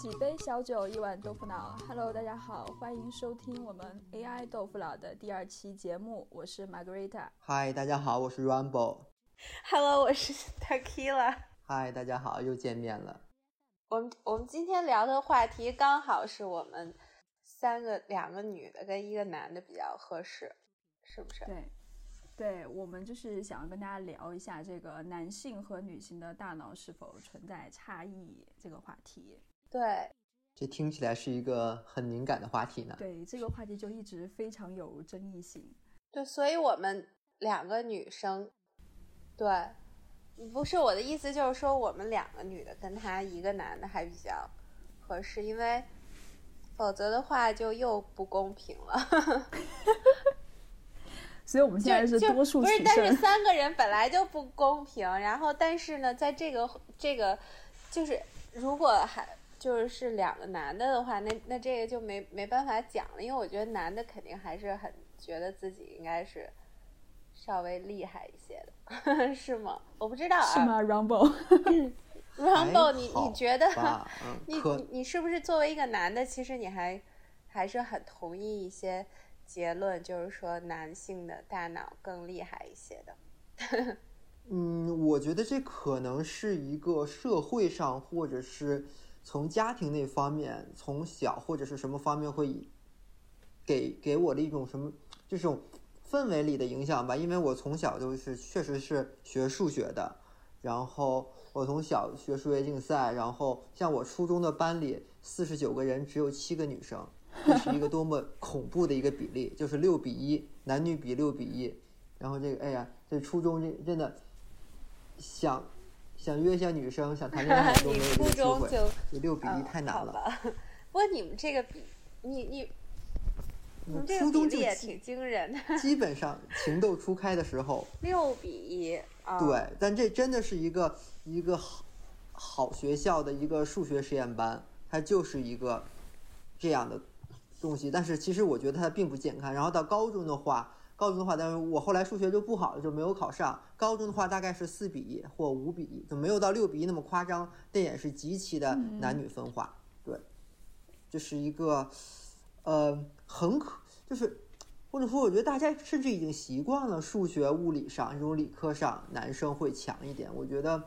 几杯小酒，一碗豆腐脑。Hello，大家好，欢迎收听我们 AI 豆腐脑的第二期节目，我是 Margarita。嗨，大家好，我是 Rumble。Hello，我是 Tequila。嗨，大家好，又见面了。我们我们今天聊的话题刚好是我们三个两个女的跟一个男的比较合适，是不是？对，对，我们就是想要跟大家聊一下这个男性和女性的大脑是否存在差异这个话题。对，这听起来是一个很敏感的话题呢。对，这个话题就一直非常有争议性。对，所以我们两个女生，对，不是我的意思，就是说我们两个女的跟他一个男的还比较合适，因为否则的话就又不公平了。所以我们现在是多数不是，但是三个人本来就不公平，然后但是呢，在这个这个就是如果还。就是是两个男的的话，那那这个就没没办法讲了，因为我觉得男的肯定还是很觉得自己应该是稍微厉害一些的，是吗？我不知道啊。是吗？Rumble，Rumble，你你觉得？你你你是不是作为一个男的，其实你还还是很同意一些结论，就是说男性的大脑更厉害一些的？嗯，我觉得这可能是一个社会上或者是。从家庭那方面，从小或者是什么方面会给给我的一种什么这种氛围里的影响吧？因为我从小就是确实是学数学的，然后我从小学数学竞赛，然后像我初中的班里四十九个人只有七个女生，这是一个多么 恐怖的一个比例，就是六比一，男女比六比一，然后这个哎呀，这初中这真的想。想约一下女生，想 谈恋爱都没有机会。就六比一太难了。不过你们这个比，你你，你初中就也挺惊人的。基本上情窦初开的时候，六比一。对，但这真的是一个一个好好学校的一个数学实验班，它就是一个这样的东西。但是其实我觉得它并不健康。然后到高中的话。高中的话，但是我后来数学就不好了，就没有考上。高中的话大概是四比一或五比一，就没有到六比一那么夸张，但也是极其的男女分化。对，这是一个，呃，很可，就是或者说，我觉得大家甚至已经习惯了数学、物理上这种理科上男生会强一点。我觉得，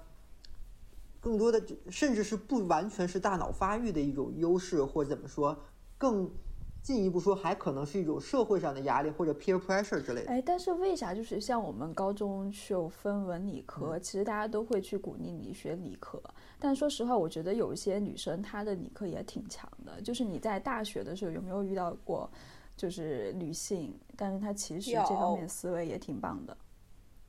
更多的甚至是不完全是大脑发育的一种优势，或者怎么说更。进一步说，还可能是一种社会上的压力或者 peer pressure 之类的。哎，但是为啥就是像我们高中就分文理科，其实大家都会去鼓励你学理科。但说实话，我觉得有一些女生她的理科也挺强的。就是你在大学的时候有没有遇到过，就是女性，但是她其实这方面思维也挺棒的，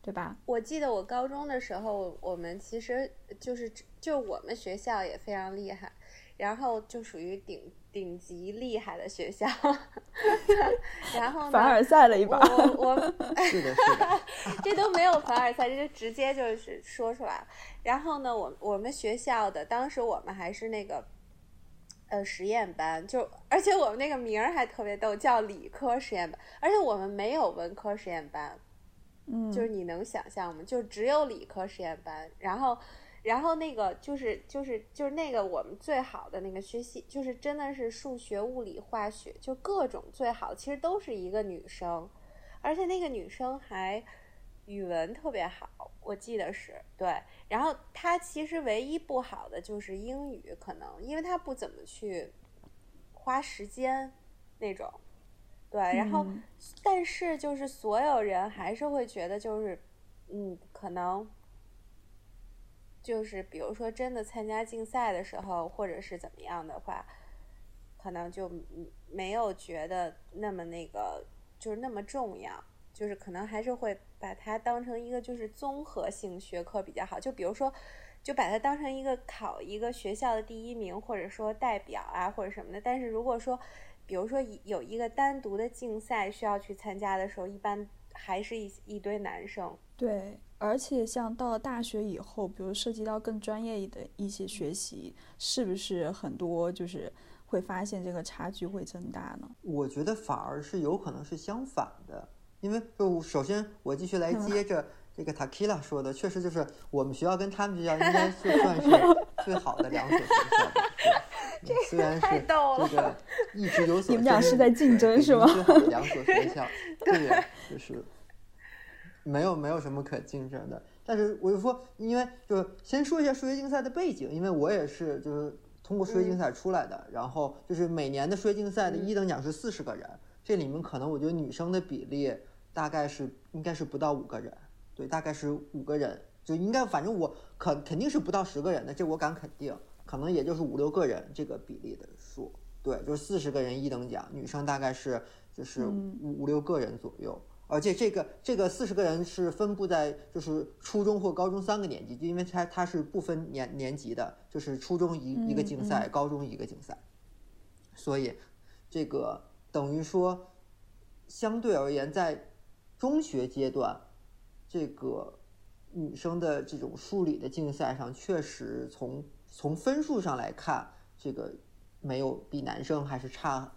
对吧？我记得我高中的时候，我们其实就是就我们学校也非常厉害，然后就属于顶。顶级厉害的学校，然后凡尔赛了一把。我我是的，是的，这都没有凡尔赛，这就直接就是说出来。然后呢，我我们学校的当时我们还是那个呃实验班，就而且我们那个名儿还特别逗，叫理科实验班，而且我们没有文科实验班，嗯，就是你能想象吗？就只有理科实验班，然后。然后那个就是就是就是那个我们最好的那个学习，就是真的是数学、物理、化学，就各种最好，其实都是一个女生，而且那个女生还语文特别好，我记得是对。然后她其实唯一不好的就是英语，可能因为她不怎么去花时间那种，对。然后但是就是所有人还是会觉得就是嗯，可能。就是比如说，真的参加竞赛的时候，或者是怎么样的话，可能就没有觉得那么那个，就是那么重要。就是可能还是会把它当成一个就是综合性学科比较好。就比如说，就把它当成一个考一个学校的第一名，或者说代表啊，或者什么的。但是如果说，比如说有一个单独的竞赛需要去参加的时候，一般还是一一堆男生。对。而且像到了大学以后，比如涉及到更专业的一些学习，是不是很多就是会发现这个差距会增大呢？我觉得反而是有可能是相反的，因为就首先我继续来接着 这个 Takila 说的，确实就是我们学校跟他们学校应该是算是 最好的两所学校。虽然是太逗了这个一直有所你们俩是在竞争是吗？最好的两所学校，这个就是没有没有什么可竞争的。但是我就说，因为就是先说一下数学竞赛的背景，因为我也是就是通过数学竞赛出来的，然后就是每年的数学竞赛的一等奖是四十个人，这里面可能我觉得女生的比例大概是应该是不到五个人，对，大概是五个人，就应该反正我肯肯定是不到十个人的，这我敢肯定，可能也就是五六个人这个比例的数，对，就是四十个人一等奖，女生大概是就是五五六个人左右。而且这个这个四十个人是分布在就是初中或高中三个年级，就因为它它是不分年年级的，就是初中一一个竞赛，高中一个竞赛，所以这个等于说相对而言，在中学阶段，这个女生的这种数理的竞赛上，确实从从分数上来看，这个没有比男生还是差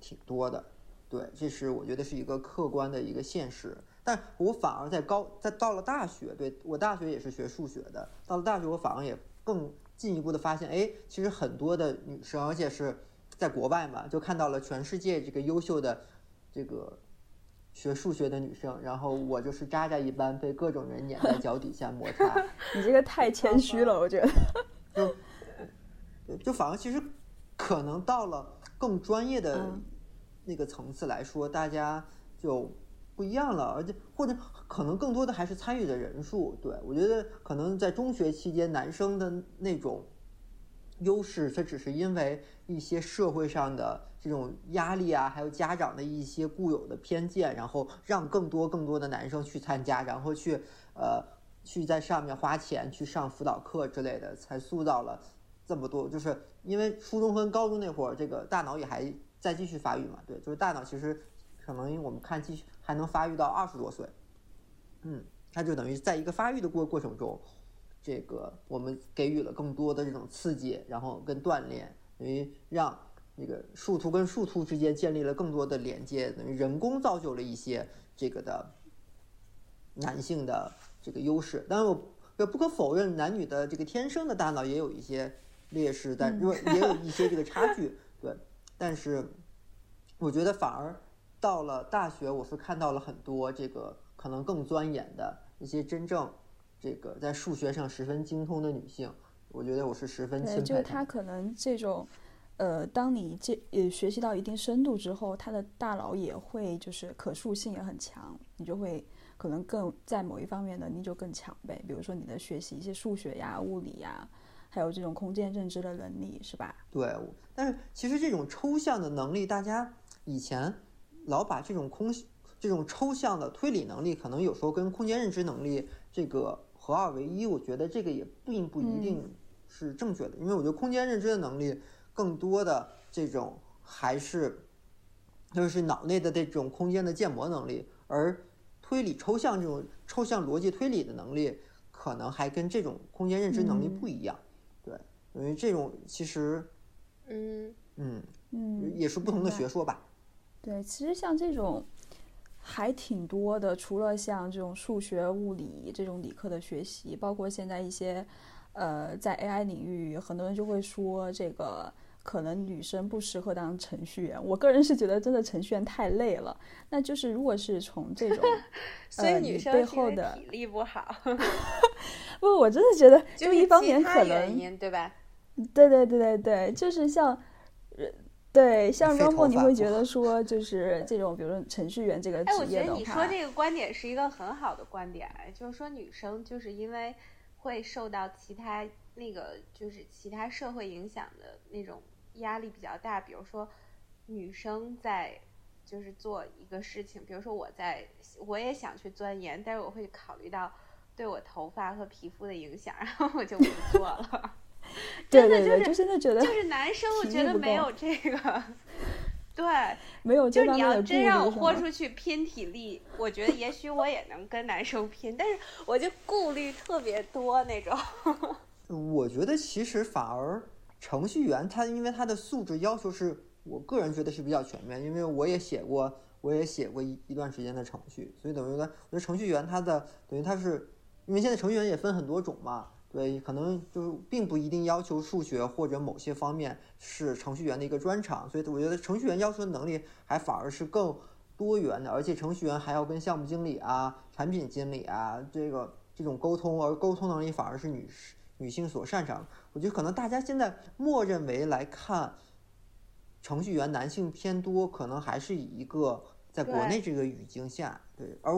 挺多的。对，这是我觉得是一个客观的一个现实，但我反而在高在到了大学，对我大学也是学数学的，到了大学我反而也更进一步的发现，哎，其实很多的女生，而且是在国外嘛，就看到了全世界这个优秀的这个学数学的女生，然后我就是渣渣一般被各种人碾在脚底下摩擦，你这个太谦虚了，我觉得。就就反而其实可能到了更专业的。那个层次来说，大家就不一样了，而且或者可能更多的还是参与的人数。对我觉得，可能在中学期间，男生的那种优势，它只是因为一些社会上的这种压力啊，还有家长的一些固有的偏见，然后让更多更多的男生去参加，然后去呃去在上面花钱去上辅导课之类的，才塑造了这么多。就是因为初中跟高中那会儿，这个大脑也还。再继续发育嘛？对，就是大脑其实可能我们看继续还能发育到二十多岁，嗯，它就等于在一个发育的过过程中，这个我们给予了更多的这种刺激，然后跟锻炼，等于让那个树突跟树突之间建立了更多的连接，等于人工造就了一些这个的男性的这个优势。当然，我也不可否认男女的这个天生的大脑也有一些劣势，但是也有一些这个差距，对。但是，我觉得反而到了大学，我是看到了很多这个可能更钻研的一些真正这个在数学上十分精通的女性。我觉得我是十分钦佩。就是她可能这种，呃，当你这呃学习到一定深度之后，她的大脑也会就是可塑性也很强，你就会可能更在某一方面能力就更强呗。比如说你的学习一些数学呀、物理呀。还有这种空间认知的能力，是吧？对，但是其实这种抽象的能力，大家以前老把这种空这种抽象的推理能力，可能有时候跟空间认知能力这个合二为一。我觉得这个也并不一定是正确的，因为我觉得空间认知的能力更多的这种还是就是脑内的这种空间的建模能力，而推理抽象这种抽象逻辑推理的能力，可能还跟这种空间认知能力不一样。因为这种其实，嗯嗯嗯，也是不同的学说吧。对，其实像这种还挺多的，除了像这种数学、物理这种理科的学习，包括现在一些呃，在 AI 领域，很多人就会说这个可能女生不适合当程序员。我个人是觉得真的程序员太累了。那就是如果是从这种 所以女生背后的体力不好，不，我真的觉得 就一方面可能对吧？对对对对对，就是像，呃，对像 Romo，你会觉得说，就是这种，比如说程序员这个职业的话，我觉得你说这个观点是一个很好的观点，就是说女生就是因为会受到其他那个就是其他社会影响的那种压力比较大，比如说女生在就是做一个事情，比如说我在我也想去钻研，但是我会考虑到对我头发和皮肤的影响，然后我就不做了。对对对，就真的觉得就是男生，我觉得没有这个，对，没有。就是你要真让我豁出去拼体力，我觉得也许我也能跟男生拼，但是我就顾虑特别多那种。我觉得其实反而程序员他因为他的素质要求是我个人觉得是比较全面，因为我也写过，我也写过一一段时间的程序，所以等于呢，我觉得程序员他的等于他是因为现在程序员也分很多种嘛。对，可能就是并不一定要求数学或者某些方面是程序员的一个专长，所以我觉得程序员要求的能力还反而是更多元的，而且程序员还要跟项目经理啊、产品经理啊这个这种沟通，而沟通能力反而是女女性所擅长。我觉得可能大家现在默认为来看，程序员男性偏多，可能还是以一个在国内这个语境下，对，而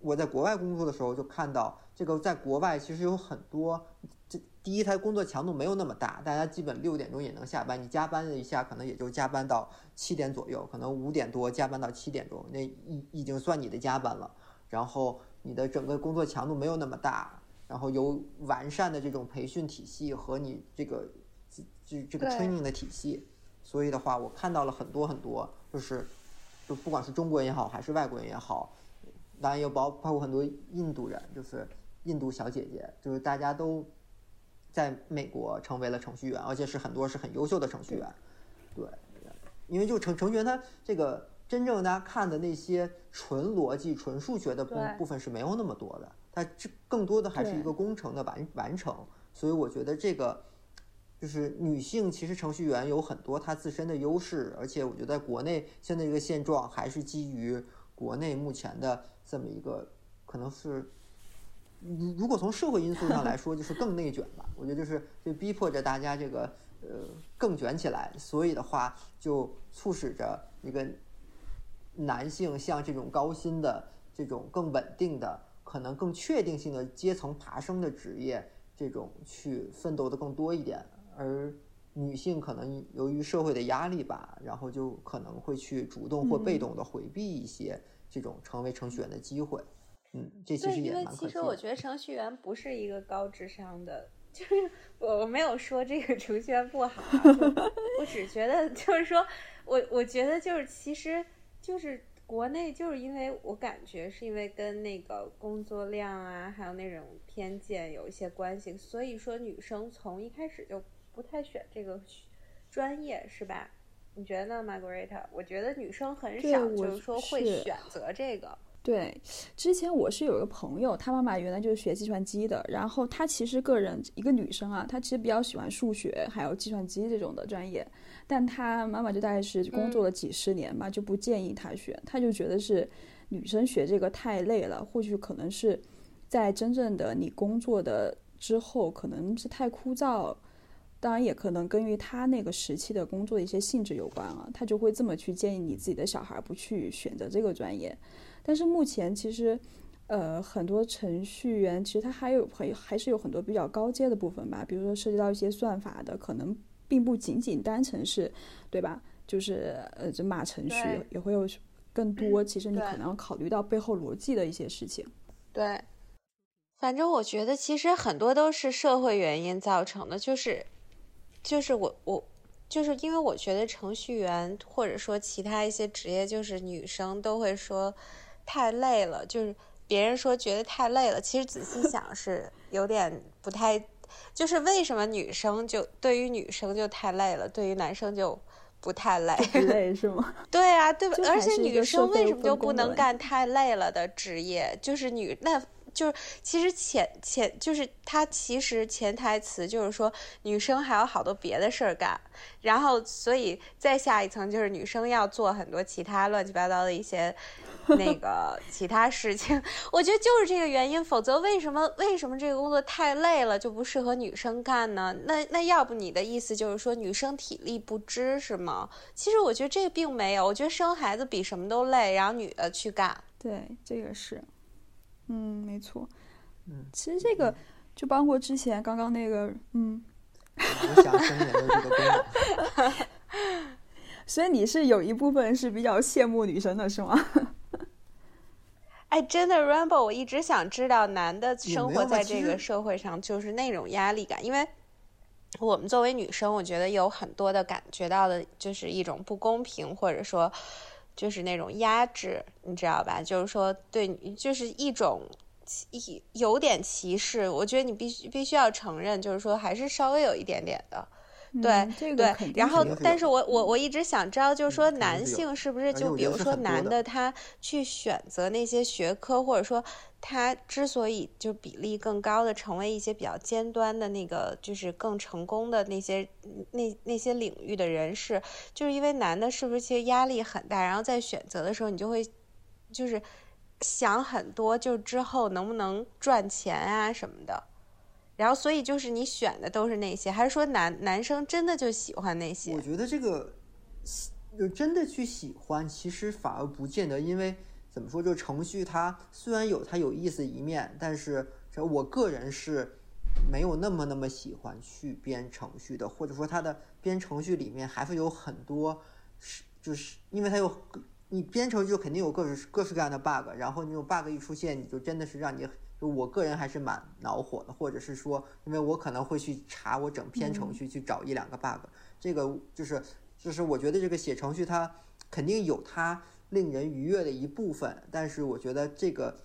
我在国外工作的时候就看到。这个在国外其实有很多，这第一，它工作强度没有那么大，大家基本六点钟也能下班。你加班了一下，可能也就加班到七点左右，可能五点多加班到七点钟，那已已经算你的加班了。然后你的整个工作强度没有那么大，然后有完善的这种培训体系和你这个这这个 training 的体系，所以的话，我看到了很多很多，就是就不管是中国人也好，还是外国人也好，当然也包包括很多印度人，就是。印度小姐姐，就是大家都在美国成为了程序员，而且是很多是很优秀的程序员。对，因为就程程序员他这个真正大家看的那些纯逻辑、纯数学的部部分是没有那么多的，它这更多的还是一个工程的完完成。所以我觉得这个就是女性其实程序员有很多她自身的优势，而且我觉得国内现在这个现状还是基于国内目前的这么一个可能是。如如果从社会因素上来说，就是更内卷吧。我觉得就是就逼迫着大家这个呃更卷起来，所以的话就促使着一个男性向这种高薪的、这种更稳定的、可能更确定性的阶层爬升的职业这种去奋斗的更多一点，而女性可能由于社会的压力吧，然后就可能会去主动或被动的回避一些这种成为程序员的机会。嗯，这其实也蛮因为其实我觉得程序员不是一个高智商的，就是我我没有说这个程序员不好，我只觉得就是说我我觉得就是其实就是国内就是因为我感觉是因为跟那个工作量啊，还有那种偏见有一些关系，所以说女生从一开始就不太选这个专业，是吧？你觉得呢，Margaret？我觉得女生很少就是说会选择这个。对，之前我是有一个朋友，她妈妈原来就是学计算机的，然后她其实个人一个女生啊，她其实比较喜欢数学还有计算机这种的专业，但她妈妈就大概是工作了几十年嘛，就不建议她选，她就觉得是女生学这个太累了，或许可能是在真正的你工作的之后，可能是太枯燥，当然也可能跟于他那个时期的工作的一些性质有关啊，他就会这么去建议你自己的小孩不去选择这个专业。但是目前其实，呃，很多程序员其实他还有很还是有很多比较高阶的部分吧，比如说涉及到一些算法的，可能并不仅仅单纯是，对吧？就是呃，这码程序也会有更多。其实你可能要考虑到背后逻辑的一些事情。对，反正我觉得其实很多都是社会原因造成的，就是就是我我。就是因为我觉得程序员或者说其他一些职业，就是女生都会说太累了，就是别人说觉得太累了，其实仔细想是有点不太，就是为什么女生就对于女生就太累了，对于男生就不太累？累是吗？对啊，对吧？而且女生为什么就不能干太累了的职业？就是女那。就是其实潜潜就是他其实潜台词就是说女生还有好多别的事儿干，然后所以再下一层就是女生要做很多其他乱七八糟的一些 那个其他事情。我觉得就是这个原因，否则为什么为什么这个工作太累了就不适合女生干呢？那那要不你的意思就是说女生体力不支是吗？其实我觉得这个并没有，我觉得生孩子比什么都累，然后女的去干。对，这个是。嗯，没错。嗯，其实这个就包括之前刚刚那个，嗯，我想生也都这个功能。所以你是有一部分是比较羡慕女生的是吗？哎，真的，Rainbow，我一直想知道男的生活在这个社会上就是那种压力感，因为我们作为女生，我觉得有很多的感觉到的就是一种不公平，或者说。就是那种压制，你知道吧？就是说，对，就是一种歧，有点歧视。我觉得你必须必须要承认，就是说，还是稍微有一点点的，对 对，然后但是我我我一直想知道，就是说男性是不是就比如说男的他去选择那些学科，或者说他之所以就比例更高的成为一些比较尖端的那个就是更成功的那些那那些领域的人士，就是因为男的是不是其实压力很大，然后在选择的时候你就会就是想很多，就之后能不能赚钱啊什么的。然后，所以就是你选的都是那些，还是说男男生真的就喜欢那些？我觉得这个就真的去喜欢，其实反而不见得。因为怎么说，就程序它虽然有它有意思一面，但是我个人是没有那么那么喜欢去编程序的，或者说它的编程序里面还是有很多是就是因为它有你编程序肯定有各式各式各样的 bug，然后那种 bug 一出现，你就真的是让你。就我个人还是蛮恼火的，或者是说，因为我可能会去查我整篇程序去找一两个 bug，这个就是就是我觉得这个写程序它肯定有它令人愉悦的一部分，但是我觉得这个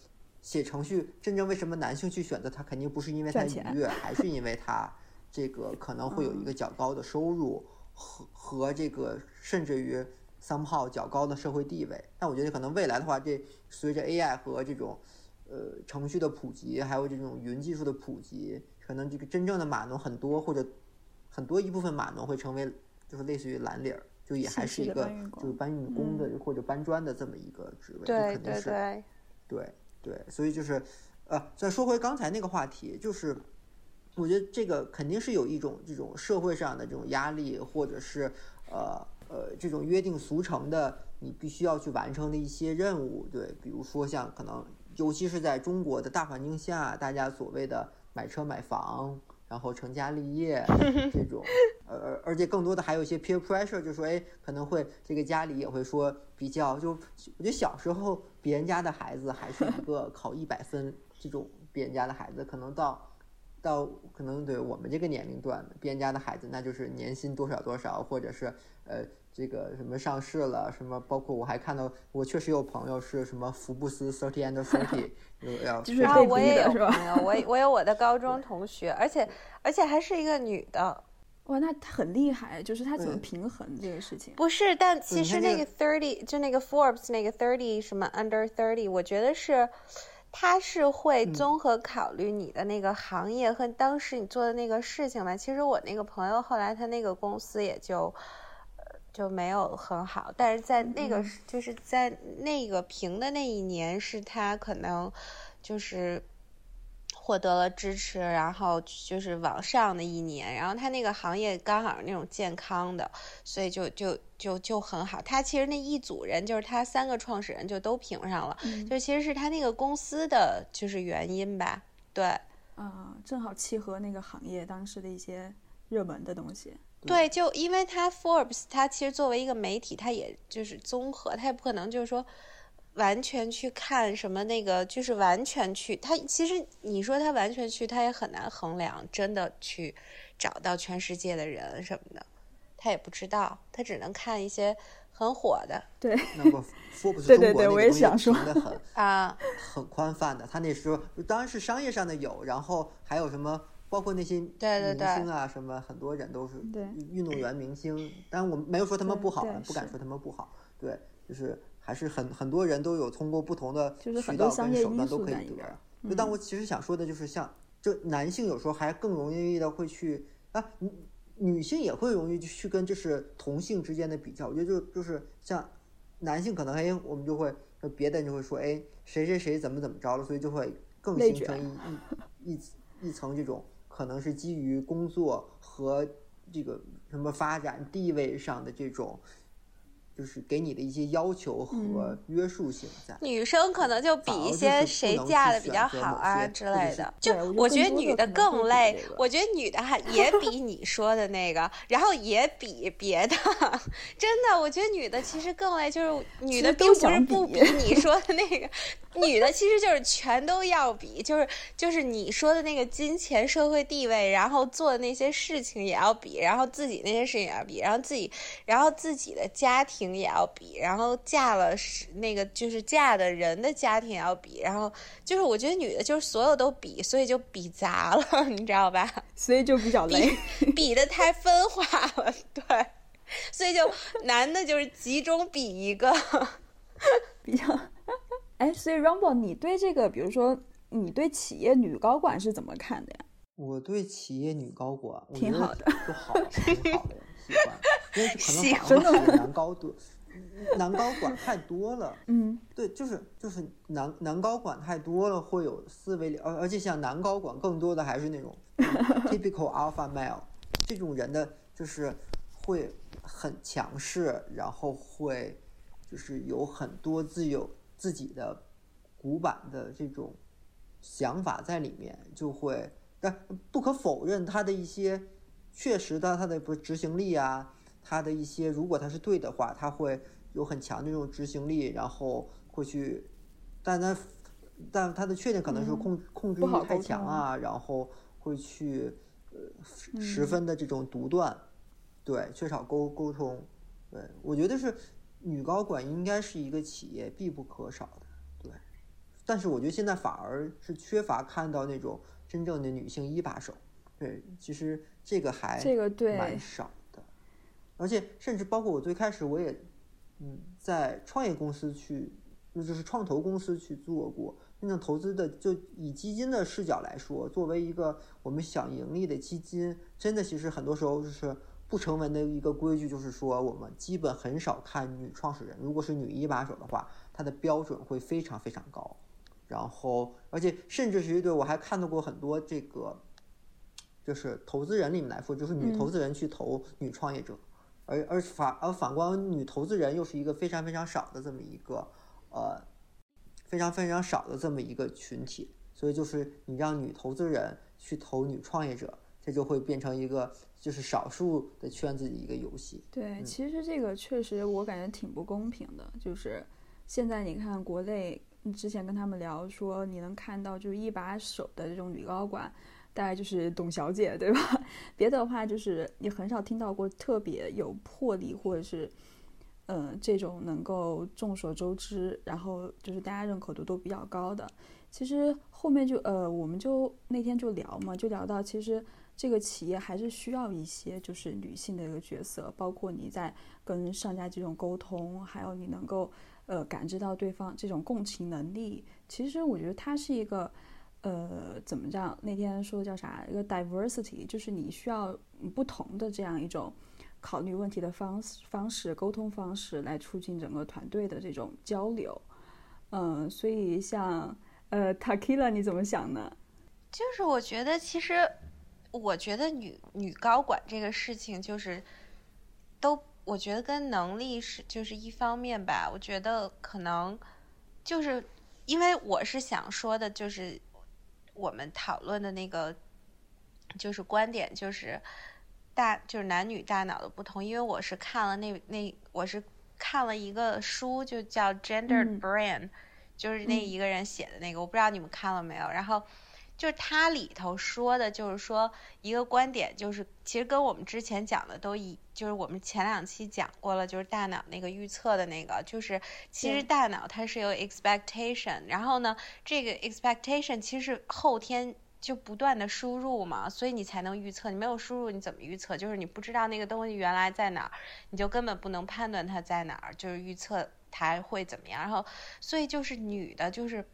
写程序真正为什么男性去选择它，肯定不是因为它愉悦，还是因为它 这个可能会有一个较高的收入和和这个甚至于 somehow 较高的社会地位。但我觉得可能未来的话，这随着 AI 和这种呃，程序的普及，还有这种云技术的普及，可能这个真正的码农很多，或者很多一部分码农会成为，就是类似于蓝领儿，就也还是一个就是搬运工的或者搬砖的这么一个职位，对对对，对对，所以就是，呃，再说回刚才那个话题，就是我觉得这个肯定是有一种这种社会上的这种压力，或者是呃呃这种约定俗成的，你必须要去完成的一些任务，对，比如说像可能。尤其是在中国的大环境下，大家所谓的买车买房，然后成家立业 这种，呃，而且更多的还有一些 peer pressure，就说，哎，可能会这个家里也会说比较，就我觉得小时候别人家的孩子还是一个考一百分这种，别人家的孩子可能到到可能对我们这个年龄段，别人家的孩子那就是年薪多少多少，或者是呃。这个什么上市了？什么包括我还看到，我确实有朋友是什么福布斯 thirty and thirty，要啊，我也有朋友，我我有我的高中同学，而且而且还是一个女的，哇，那很厉害，就是她怎么平衡这个事情？不是，但其实那个 thirty 就那个 Forbes 那个 thirty 什么 under thirty，我觉得是他是会综合考虑你的那个行业和当时你做的那个事情吧。其实我那个朋友后来他那个公司也就。就没有很好，但是在那个就是在那个评的那一年，是他可能就是获得了支持，然后就是往上的一年，然后他那个行业刚好是那种健康的，所以就就就就很好。他其实那一组人就是他三个创始人就都评上了，就其实是他那个公司的就是原因吧，对，啊，正好契合那个行业当时的一些热门的东西。对，就因为他 Forbes，他其实作为一个媒体，他也就是综合，他也不可能就是说完全去看什么那个，就是完全去。他其实你说他完全去，他也很难衡量，真的去找到全世界的人什么的，他也不知道，他只能看一些很火的。对，那么 Forbes 中国那个东西评的很啊，很宽泛的。他那时候当然是商业上的有，然后还有什么？包括那些明星啊，什么很多人都是运动员、明星，当然我们没有说他们不好，不敢说他们不好。对，就是还是很很多人都有通过不同的渠道跟手段都可以得。就但我其实想说的就是，像就男性有时候还更容易的会去啊，女女性也会容易去跟就是同性之间的比较。我觉得就就是像男性可能哎，我们就会别的人就会说哎，谁谁谁怎么怎么着了，所以就会更形成一一一一层这种。可能是基于工作和这个什么发展地位上的这种。就是给你的一些要求和约束性在。女生可能就比一些谁嫁的比较好啊之类的。就我觉得女的更累，我觉得女的还 也比你说的那个，然后也比别的。真的，我觉得女的其实更累，就是女的并不是不比你 说的那个，女的其实就是全都要比，就是就是你说的那个金钱、社会地位，然后做的那些事情也要比，然后自己那些事情也要比，然后自己，然后自己的家庭也要比，然后嫁了是那个就是嫁的人的家庭也要比，然后就是我觉得女的就是所有都比，所以就比砸了，你知道吧？所以就比较累，比的太分化了，对，所以就男的就是集中比一个，比较。哎，所以 Rumble，你对这个，比如说，你对企业女高管是怎么看的呀？我对企业女高管挺好的，就好，挺好的，喜欢，因为可能反而男高多，男高管太多了。嗯，对，就是就是男男高管太多了，会有思维，而而且像男高管更多的还是那种 typical alpha male 这种人的，就是会很强势，然后会就是有很多自有。自己的古板的这种想法在里面，就会，但不可否认他的一些确实的他的不执行力啊，他的一些如果他是对的话，他会有很强的这种执行力，然后会去，但他但他的缺点可能是控控制欲太强啊，然后会去呃十分的这种独断，对，缺少沟沟通，对我觉得是。女高管应该是一个企业必不可少的，对。但是我觉得现在反而是缺乏看到那种真正的女性一把手，对，其实这个还这个对蛮少的。而且甚至包括我最开始我也，嗯，在创业公司去，那就是创投公司去做过那种投资的，就以基金的视角来说，作为一个我们想盈利的基金，真的其实很多时候就是。不成文的一个规矩就是说，我们基本很少看女创始人。如果是女一把手的话，她的标准会非常非常高。然后，而且甚至是对我还看到过很多这个，就是投资人里面来说，就是女投资人去投女创业者，而而反而反观女投资人又是一个非常非常少的这么一个呃非常非常少的这么一个群体。所以就是你让女投资人去投女创业者，这就会变成一个。就是少数的圈子的一个游戏。对，其实这个确实我感觉挺不公平的。就是现在你看国内，之前跟他们聊说，你能看到就是一把手的这种女高管，大概就是董小姐，对吧？别的话就是你很少听到过特别有魄力或者是，呃，这种能够众所周知，然后就是大家认可度都比较高的。其实后面就呃，我们就那天就聊嘛，就聊到其实。这个企业还是需要一些就是女性的一个角色，包括你在跟上家这种沟通，还有你能够呃感知到对方这种共情能力。其实我觉得它是一个呃怎么讲？那天说的叫啥？一个 diversity，就是你需要不同的这样一种考虑问题的方式、方式、沟通方式来促进整个团队的这种交流。嗯，所以像呃 Takila，你怎么想呢？就是我觉得其实。我觉得女女高管这个事情就是，都我觉得跟能力是就是一方面吧。我觉得可能就是因为我是想说的，就是我们讨论的那个就是观点，就是大就是男女大脑的不同。因为我是看了那那我是看了一个书，就叫《Gender Brain》，就是那一个人写的那个，我不知道你们看了没有。然后。就是它里头说的，就是说一个观点，就是其实跟我们之前讲的都一，就是我们前两期讲过了，就是大脑那个预测的那个，就是其实大脑它是有 expectation，然后呢，这个 expectation 其实后天就不断的输入嘛，所以你才能预测。你没有输入，你怎么预测？就是你不知道那个东西原来在哪儿，你就根本不能判断它在哪儿，就是预测它会怎么样。然后，所以就是女的，就是。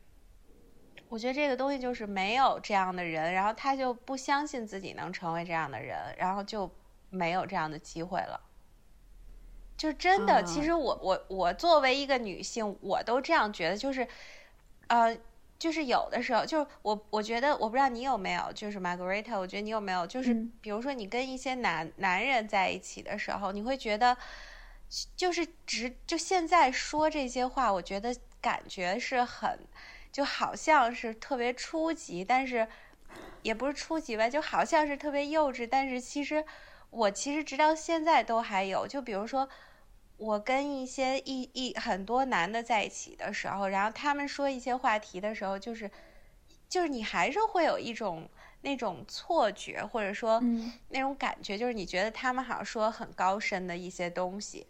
我觉得这个东西就是没有这样的人，然后他就不相信自己能成为这样的人，然后就没有这样的机会了。就真的，其实我我我作为一个女性，我都这样觉得，就是，呃，就是有的时候，就是我我觉得，我不知道你有没有，就是 Margarita，我觉得你有没有，就是比如说你跟一些男男人在一起的时候，你会觉得，就是直就现在说这些话，我觉得感觉是很。就好像是特别初级，但是也不是初级吧，就好像是特别幼稚，但是其实我其实直到现在都还有。就比如说，我跟一些一一很多男的在一起的时候，然后他们说一些话题的时候，就是就是你还是会有一种那种错觉，或者说那种感觉，就是你觉得他们好像说很高深的一些东西。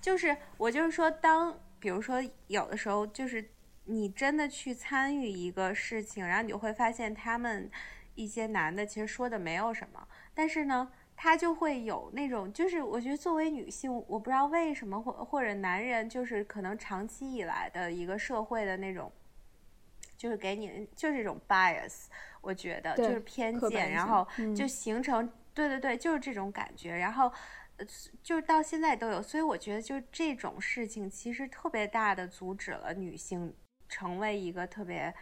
就是我就是说，当比如说有的时候，就是你真的去参与一个事情，然后你就会发现他们一些男的其实说的没有什么，但是呢。他就会有那种，就是我觉得作为女性，我不知道为什么，或或者男人，就是可能长期以来的一个社会的那种，就是给你就是这种 bias，我觉得就是偏见，然后就形成，对对对，就是这种感觉，然后就是到现在都有，所以我觉得就这种事情其实特别大的阻止了女性成为一个特别。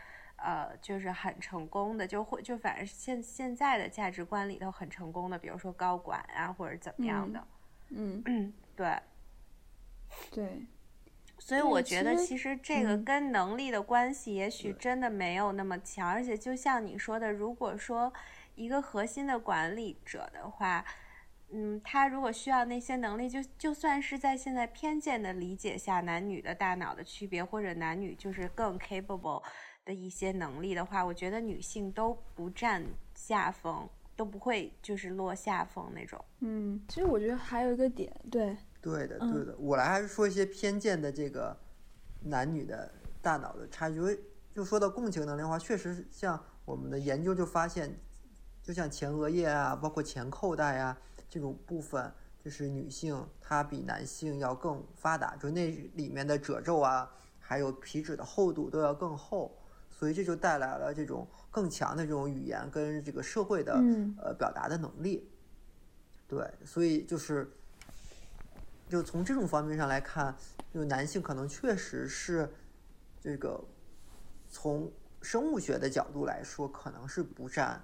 呃，就是很成功的，就会就反正现现在的价值观里头很成功的，比如说高管啊，或者怎么样的，嗯嗯，对，对，所以我觉得其实这个跟能力的关系也许真的没有那么强，而且就像你说的，如果说一个核心的管理者的话，嗯，他如果需要那些能力，就就算是在现在偏见的理解下，男女的大脑的区别，或者男女就是更 capable。的一些能力的话，我觉得女性都不占下风，都不会就是落下风那种。嗯，其实我觉得还有一个点，对，对的，对的。我来还是说一些偏见的这个男女的大脑的差距。就说到共情能力的话，确实像我们的研究就发现，就像前额叶啊，包括前扣带啊这种部分，就是女性她比男性要更发达，就那里面的褶皱啊，还有皮脂的厚度都要更厚。所以这就带来了这种更强的这种语言跟这个社会的呃表达的能力，对，所以就是就从这种方面上来看，就男性可能确实是这个从生物学的角度来说，可能是不占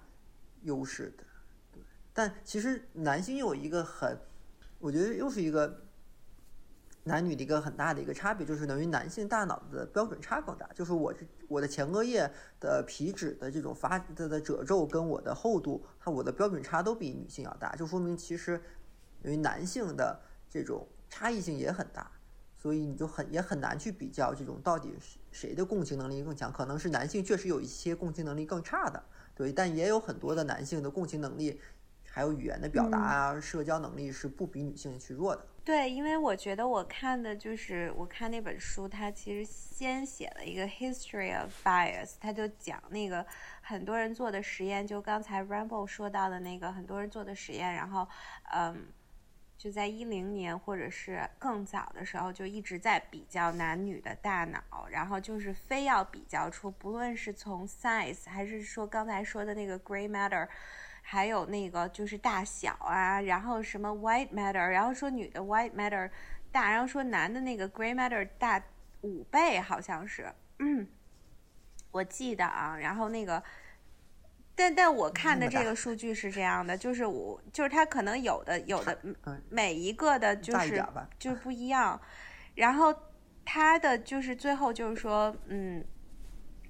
优势的，对。但其实男性有一个很，我觉得又是一个。男女的一个很大的一个差别，就是等于男性大脑的标准差更大。就是我这我的前额叶的皮脂的这种发的的褶皱跟我的厚度，它我的标准差都比女性要大，就说明其实等于男性的这种差异性也很大。所以你就很也很难去比较这种到底谁的共情能力更强。可能是男性确实有一些共情能力更差的，对，但也有很多的男性的共情能力，还有语言的表达啊，社交能力是不比女性去弱的。对，因为我觉得我看的就是我看那本书，它其实先写了一个 history of bias，它就讲那个很多人做的实验，就刚才 Rambo 说到的那个很多人做的实验，然后，嗯，就在一零年或者是更早的时候，就一直在比较男女的大脑，然后就是非要比较出，不论是从 size 还是说刚才说的那个 gray matter。还有那个就是大小啊，然后什么 white matter，然后说女的 white matter 大，然后说男的那个 gray matter 大五倍，好像是，嗯，我记得啊，然后那个，但但我看的这个数据是这样的，就是我就是他可能有的有的每一个的就是就是不一样，然后他的就是最后就是说，嗯，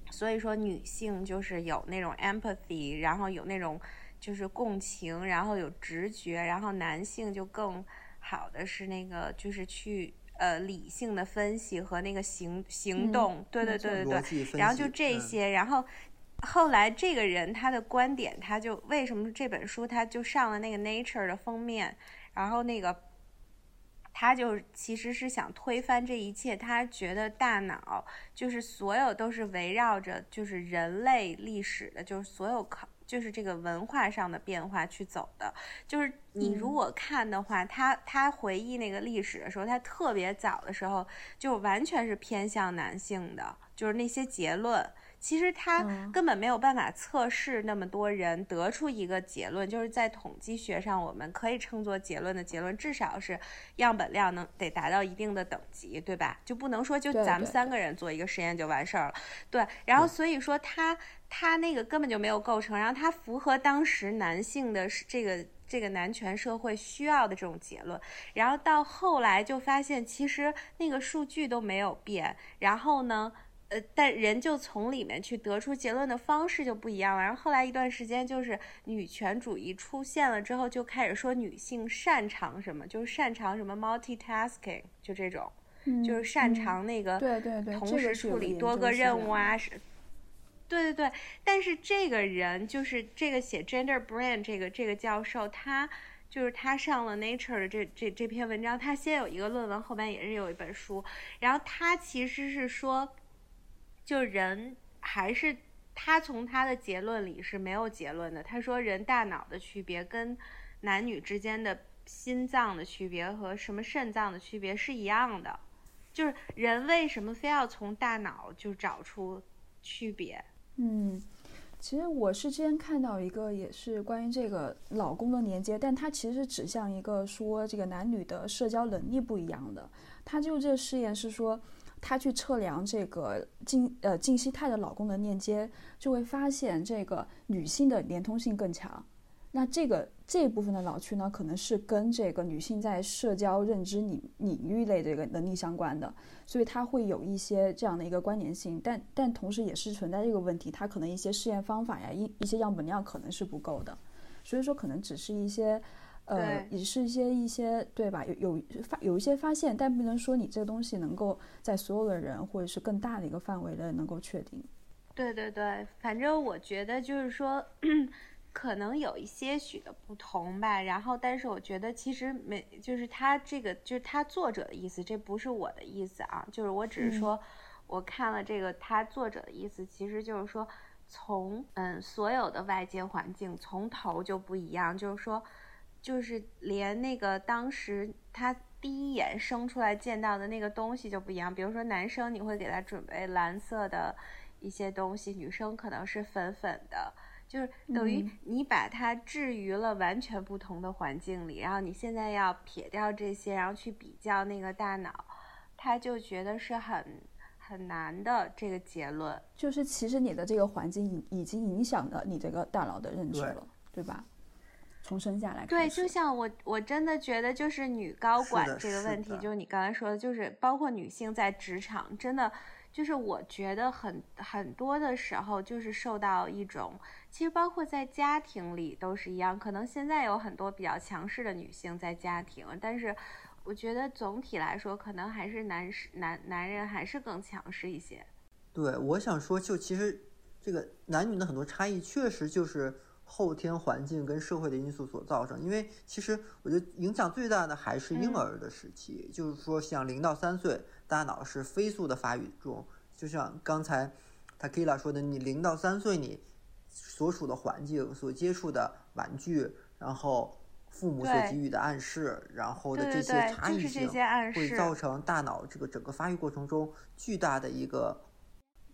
所以说女性就是有那种 empathy，然后有那种。就是共情，然后有直觉，然后男性就更好的是那个，就是去呃理性的分析和那个行行动，对对对对对，然后就这些，然后后来这个人他的观点，他就为什么这本书他就上了那个 Nature 的封面，然后那个他就其实是想推翻这一切，他觉得大脑就是所有都是围绕着就是人类历史的，就是所有考。就是这个文化上的变化去走的，就是你如果看的话，他他回忆那个历史的时候，他特别早的时候就完全是偏向男性的，就是那些结论。其实他根本没有办法测试那么多人得出一个结论，就是在统计学上，我们可以称作结论的结论，至少是样本量能得达到一定的等级，对吧？就不能说就咱们三个人做一个实验就完事儿了。对，然后所以说他他那个根本就没有构成，然后他符合当时男性的这个这个男权社会需要的这种结论，然后到后来就发现其实那个数据都没有变，然后呢？呃，但人就从里面去得出结论的方式就不一样了。然后后来一段时间，就是女权主义出现了之后，就开始说女性擅长什么，就是擅长什么 multitasking，就这种，就是擅长那个对对对，同时处理多个任务啊，是。对对对，但是这个人就是这个写 gender brain 这个这个教授，他就是他上了 Nature 的这这这篇文章，他先有一个论文，后边也是有一本书，然后他其实是说。就人还是他从他的结论里是没有结论的。他说人大脑的区别跟男女之间的心脏的区别和什么肾脏的区别是一样的，就是人为什么非要从大脑就找出区别？嗯，其实我是之前看到一个也是关于这个老公的连接，但它其实指向一个说这个男女的社交能力不一样的。他就这试验是说。他去测量这个静呃静息态的老公的链接，就会发现这个女性的连通性更强。那这个这一部分的脑区呢，可能是跟这个女性在社交认知领领域类这个能力相关的，所以它会有一些这样的一个关联性。但但同时也是存在这个问题，它可能一些试验方法呀，一一些样本量可能是不够的，所以说可能只是一些。呃，也是一些一些对吧？有有发有一些发现，但不能说你这个东西能够在所有的人或者是更大的一个范围内能够确定。对对对，反正我觉得就是说，可能有一些许的不同吧。然后，但是我觉得其实没，就是他这个就是他作者的意思，这不是我的意思啊。就是我只是说，我看了这个他作者的意思，其实就是说，从嗯所有的外界环境从头就不一样，就是说。就是连那个当时他第一眼生出来见到的那个东西就不一样，比如说男生你会给他准备蓝色的一些东西，女生可能是粉粉的，就是等于你把它置于了完全不同的环境里，然后你现在要撇掉这些，然后去比较那个大脑，他就觉得是很很难的这个结论，就是其实你的这个环境已已经影响了你这个大脑的认知了，对吧？从生下来，对，就像我，我真的觉得就是女高管这个问题，就是你刚才说的，就是包括女性在职场，真的就是我觉得很很多的时候，就是受到一种，其实包括在家庭里都是一样。可能现在有很多比较强势的女性在家庭，但是我觉得总体来说，可能还是男士男男人还是更强势一些。对，我想说，就其实这个男女的很多差异，确实就是。后天环境跟社会的因素所造成，因为其实我觉得影响最大的还是婴儿的时期，就是说像零到三岁，大脑是飞速的发育中，就像刚才 Takila 说的，你零到三岁你所处的环境、所接触的玩具，然后父母所给予的暗示，然后的这些差异性，会造成大脑这个整个发育过程中巨大的一个。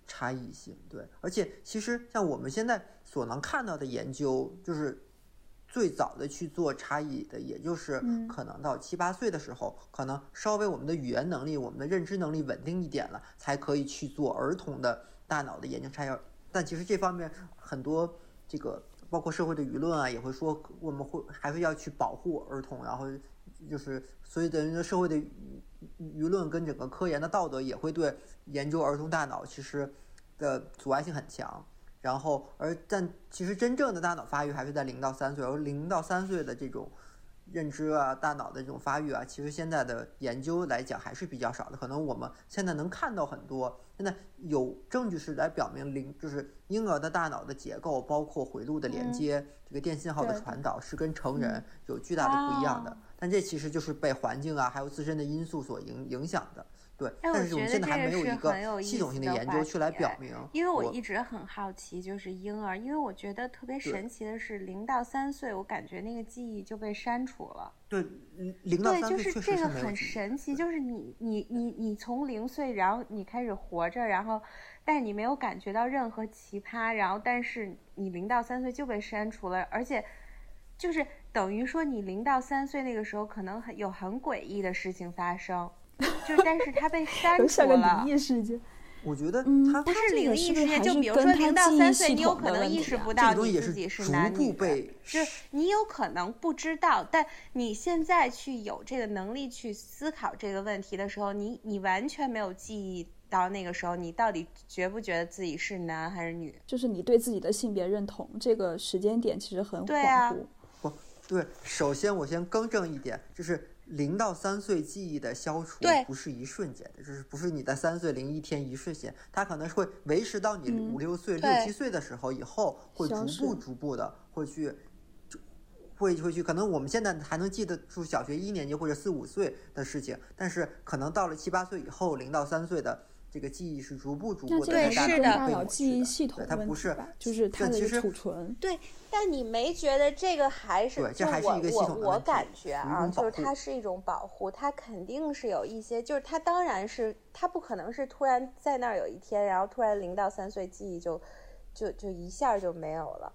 差异性对，而且其实像我们现在所能看到的研究，就是最早的去做差异的，也就是可能到七八岁的时候，可能稍微我们的语言能力、我们的认知能力稳定一点了，才可以去做儿童的大脑的研究差异。但其实这方面很多这个包括社会的舆论啊，也会说我们会还是要去保护儿童，然后就是所以等于说社会的。舆论跟整个科研的道德也会对研究儿童大脑其实的阻碍性很强，然后而但其实真正的大脑发育还是在零到三岁，而零到三岁的这种认知啊、大脑的这种发育啊，其实现在的研究来讲还是比较少的。可能我们现在能看到很多，现在有证据是来表明零就是婴儿的大脑的结构，包括回路的连接、这个电信号的传导是跟成人有巨大的不一样的。但这其实就是被环境啊，还有自身的因素所影影响的，对。但是我们现在还没有一个系统性的研究去来表明。因为我一直很好奇，就是婴儿，因为我觉得特别神奇的是，零到三岁，我感觉那个记忆就被删除了。对，零到三岁就是这个很神奇，就是你你你你从零岁，然后你开始活着，然后但是你没有感觉到任何奇葩，然后但是你零到三岁就被删除了，而且。就是等于说，你零到三岁那个时候，可能很有很诡异的事情发生，就但是它被删除了。灵异事件，我觉得它不是灵异事件，就比如说零到三岁，你有可能意识不到你自己是男女，就是你有可能不知道，但你现在去有这个能力去思考这个问题的时候，你你完全没有记忆到那个时候，你到底觉不觉得自己是男还是女？就是你对自己的性别认同这个时间点其实很恍对啊。不对，首先我先更正一点，就是零到三岁记忆的消除不是一瞬间的，就是不是你在三岁零一天一瞬间，它可能是会维持到你嗯五六岁、六七岁的时候以后，会逐步逐步的会去。就会会去，可能我们现在还能记得住小学一年级或者四五岁的事情，但是可能到了七八岁以后，零到三岁的这个记忆是逐步逐步的对是是的跟大脑记忆系统它不是吧？就是它的储存。对，但你没觉得这个还是对这就我还是一个系我我统的问题感觉啊，就是它是一种保护，它肯定是有一些，就是它当然是它不可能是突然在那儿有一天，然后突然零到三岁记忆就就就一下就没有了，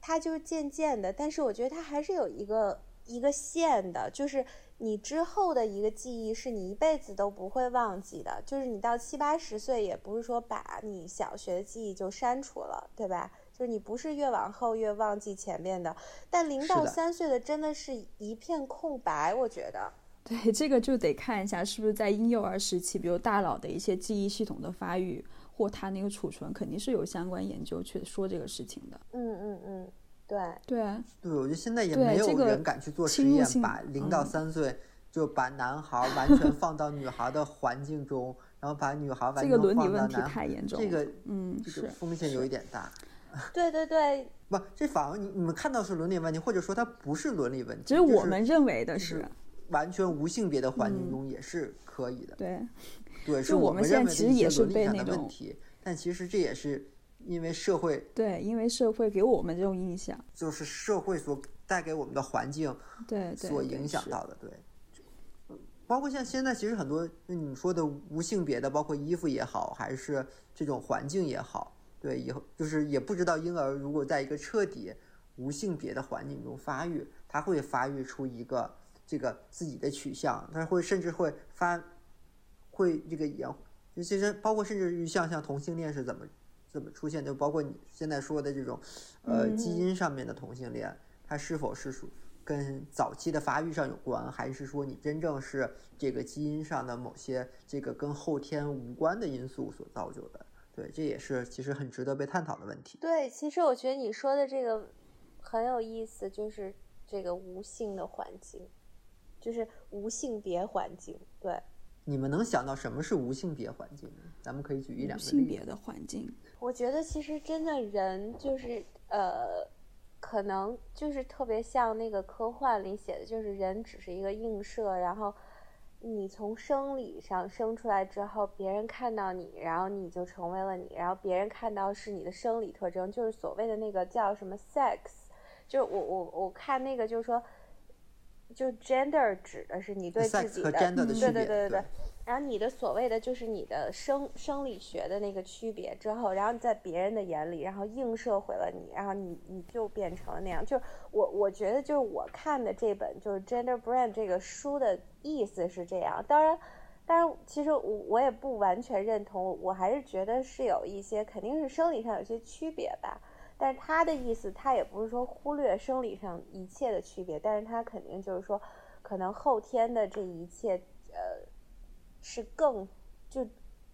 它就是渐渐的，但是我觉得它还是有一个一个线的，就是你之后的一个记忆是你一辈子都不会忘记的，就是你到七八十岁也不是说把你小学的记忆就删除了，对吧？就是你不是越往后越忘记前面的，但零到三岁的真的是一片空白，我觉得。对，这个就得看一下是不是在婴幼儿时期，比如大脑的一些记忆系统的发育或它那个储存，肯定是有相关研究去说这个事情的。嗯嗯嗯，对。对啊，对，我觉得现在也没有人敢去做实验，把零到嗯三岁就把男孩完全放到女孩的环境中，然后把女孩完这个全伦理问题放到男孩，太严重。这个嗯，这是个风险有一点大。对 对对，不，这反而你你们看到是伦理问题，或者说它不是伦理问题，只是就我们认为的就是是，完全无性别的环境嗯中也是可以的。对，对，是我我们现在认为的一些其实也是伦理上的被那种问题，但其实这也是因为社会对，因为社会给我们这种印象，就是社会所带给我们的环境对所影响到的，对。包括像现在，其实很多就你说的无性别的，包括衣服也好，还是这种环境也好，对，以后就是也不知道婴儿如果在一个彻底无性别的环境中发育，他会发育出一个这个自己的取向，他会甚至会发会这个也，就其实包括甚至于像像同性恋是怎么怎么出现，就包括你现在说的这种呃嗯基因上面的同性恋，它是否是属跟早期的发育上有关，还是说你真正是这个基因上的某些这个跟后天无关的因素所造就的？对，这也是其实很值得被探讨的问题。对，其实我觉得你说的这个很有意思，就是这个无性的环境，就是无性别环境。对你们能想到什么是无性别环境呢？咱们可以举一两个例子。性别的环境，我觉得其实真的人就是呃，可能就是特别像那个科幻里写的，就是人只是一个映射，然后。你从生理上生出来之后，别人看到你，然后你就成为了你，然后别人看到是你的生理特征，就是所谓的那个叫什么 sex，就是我我我看那个就是说，就 gender 指的是你对自己的别，对对对对。然后你的所谓的就是你的生生理学的那个区别之后，然后在别人的眼里，然后映射回了你，然后你你就变成了那样。就是我我觉得就是我看的这本就是 Gender Brand 这个书的意思是这样。当然，当然其实我我也不完全认同，我还是觉得是有一些肯定是生理上有些区别吧。但是他的意思，他也不是说忽略生理上一切的区别，但是他肯定就是说，可能后天的这一切，呃，是更就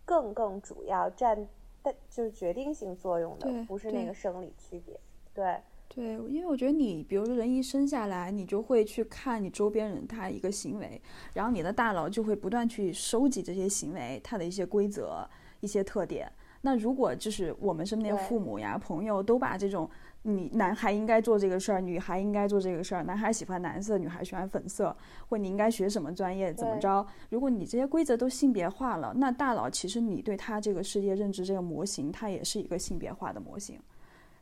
更更主要占但就是决定性作用的，不是那个生理区别。对，对，因为我觉得你，比如说人一生下来，你就会去看你周边人他一个行为，然后你的大脑就会不断去收集这些行为它的一些规则、一些特点。那如果就是我们身边的父母呀、朋友都把这种你男孩应该做这个事儿，女孩应该做这个事儿，男孩喜欢蓝色，女孩喜欢粉色，或你应该学什么专业，怎么着？如果你这些规则都性别化了，那大佬其实你对他这个世界认知这个模型，它也是一个性别化的模型，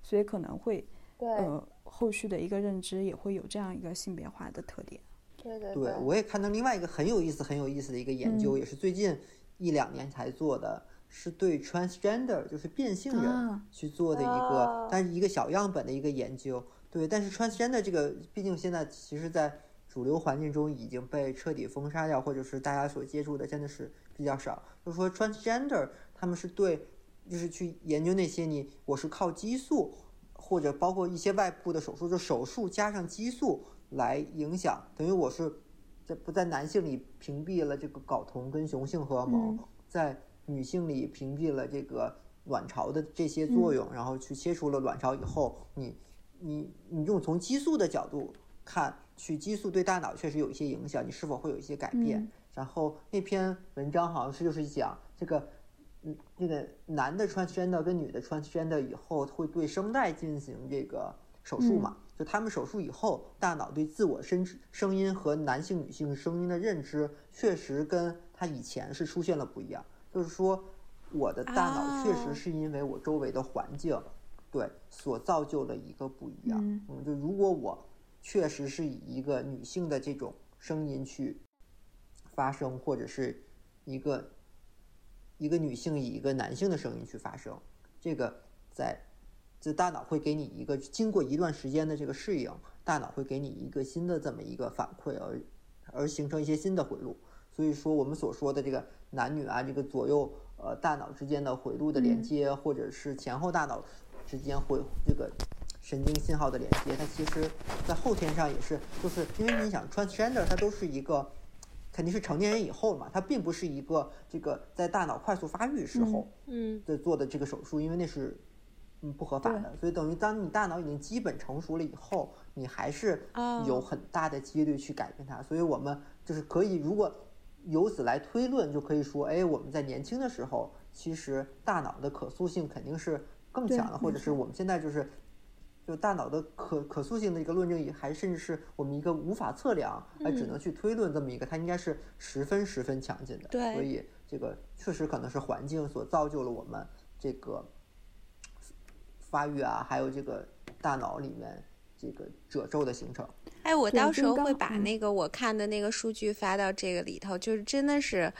所以可能会，呃，后续的一个认知也会有这样一个性别化的特点。对对对，我也看到另外一个很有意思、很有意思的一个研究，嗯也是最近一两年才做的，是对 transgender 就是变性人啊去做的一个，哦但是一个小样本的一个研究。对，但是 transgender 这个，毕竟现在其实在主流环境中已经被彻底封杀掉，或者是大家所接触的真的是比较少。就是说 transgender 他们是对，就是去研究那些你我是靠激素。或者包括一些外部的手术，就手术加上激素来影响，等于我是在不在男性里屏蔽了这个睾酮跟雄性荷尔蒙，嗯在女性里屏蔽了这个卵巢的这些作用，然后去切除了卵巢以后，你你你用从激素的角度看，去激素对大脑确实有一些影响，你是否会有一些改变？然后那篇文章好像是就是讲这个，嗯，这个男的 transgender 跟女的 transgender 以后会对声带进行这个手术嘛？就他们手术以后，大脑对自我声声音和男性、女性声音的认知，确实跟他以前是出现了不一样。就是说，我的大脑确实是因为我周围的环境，对所造就了一个不一样。嗯，就如果我确实是以一个女性的这种声音去发声，或者是一个一个女性以一个男性的声音去发声，这个在。就大脑会给你一个经过一段时间的这个适应，大脑会给你一个新的这么一个反馈，而而形成一些新的回路。所以说我们所说的这个男女啊，这个左右呃大脑之间的回路的连接，或者是前后大脑之间回这个神经信号的连接，它其实在后天上也是，就是因为你想 transgender 它都是一个肯定是成年人以后嘛，它并不是一个这个在大脑快速发育时候嗯。的做的这个手术，因为那是。嗯，不合法的，所以等于当你大脑已经基本成熟了以后，你还是有很大的几率去改变它。所以我们就是可以，如果由此来推论，就可以说，哎，我们在年轻的时候，其实大脑的可塑性肯定是更强的，或者是我们现在就是，就大脑的可可塑性的一个论证，也还甚至是我们一个无法测量，还只能去推论这么一个，它应该是十分十分强劲的。对，所以这个确实可能是环境所造就了我们这个。发育啊，还有这个大脑里面这个褶皱的形成。哎，我到时候会把那个我看的那个数据发到这个里头，就是真的是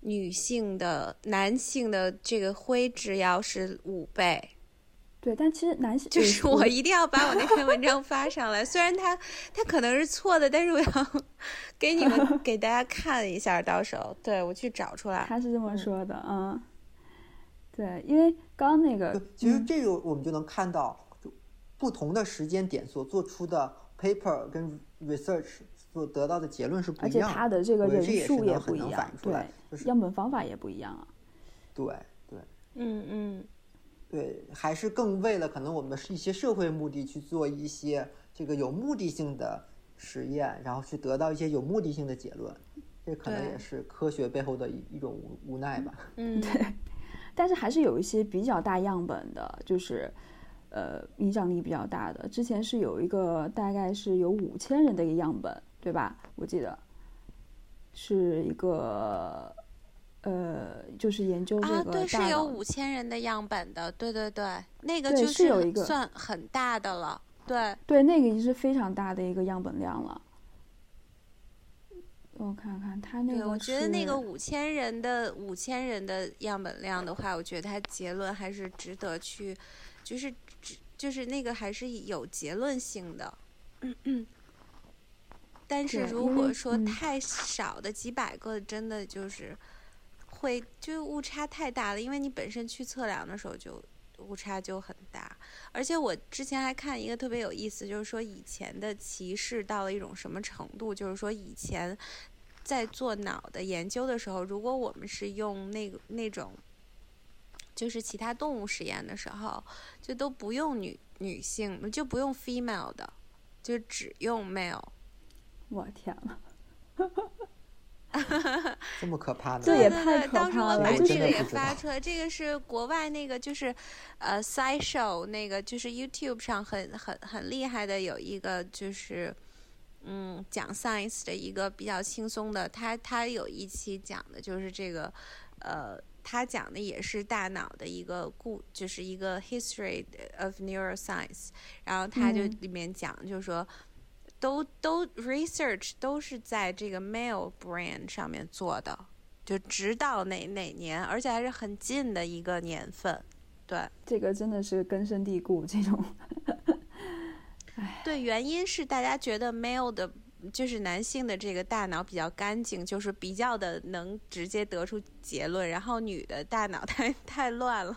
女性的、男性的这个灰质要是五倍。对，但其实男性就是我一定要把我那篇文章发上来，虽然它它可能是错的，但是我要 给你们 给大家看一下，到时候对我去找出来。他是这么说的，嗯。对，因为刚刚那个，其实这个我们就能看到，就不同的时间点所做出的 paper 跟 research 所得到的结论是不一样，而且他的这个人数也不一样，对，就是样本方法也不一样啊。对对，嗯嗯，对，还是更为了可能我们的一些社会目的去做一些这个有目的性的实验，然后去得到一些有目的性的结论，这可能也是科学背后的一一种无无奈吧。嗯，对。但是还是有一些比较大样本的，就是，呃，影响力比较大的。之前是有一个大概是有五千人的一个样本，对吧？我记得是一个，呃，就是研究这个。啊，对，是有五千人的样本的，对对对，那个就是有一个算很大的了，对对，那个已经是非常大的一个样本量了。我看看他那个，我觉得那个五千人的五千人的样本量的话，我觉得他结论还是值得去，就是就是那个还是有结论性的。嗯嗯。但是如果说太少的几百个，真的就是会就误差太大了，因为你本身去测量的时候就误差就很大。而且我之前还看一个特别有意思，就是说以前的歧视到了一种什么程度，就是说以前。在做脑的研究的时候，如果我们是用那个那种，就是其他动物实验的时候，就都不用女女性，就不用 female 的，就只用 male。我天呐 这么可怕的？这也太可怕了！当时我把这个也发出来，这个是国外那个就是呃 side show 那个就是 YouTube 上很很很厉害的有一个就是。嗯，讲 science 的一个比较轻松的，他他有一期讲的就是这个，呃，他讲的也是大脑的一个故，就是一个 history of neuroscience，然后他就里面讲，就是说，都都 research 都是在这个 male brain 上面做的，就直到哪哪年，而且还是很近的一个年份，对，这个真的是根深蒂固这种。对，原因是大家觉得 male 的，就是男性的这个大脑比较干净，就是比较的能直接得出结论，然后女的大脑 太太乱了。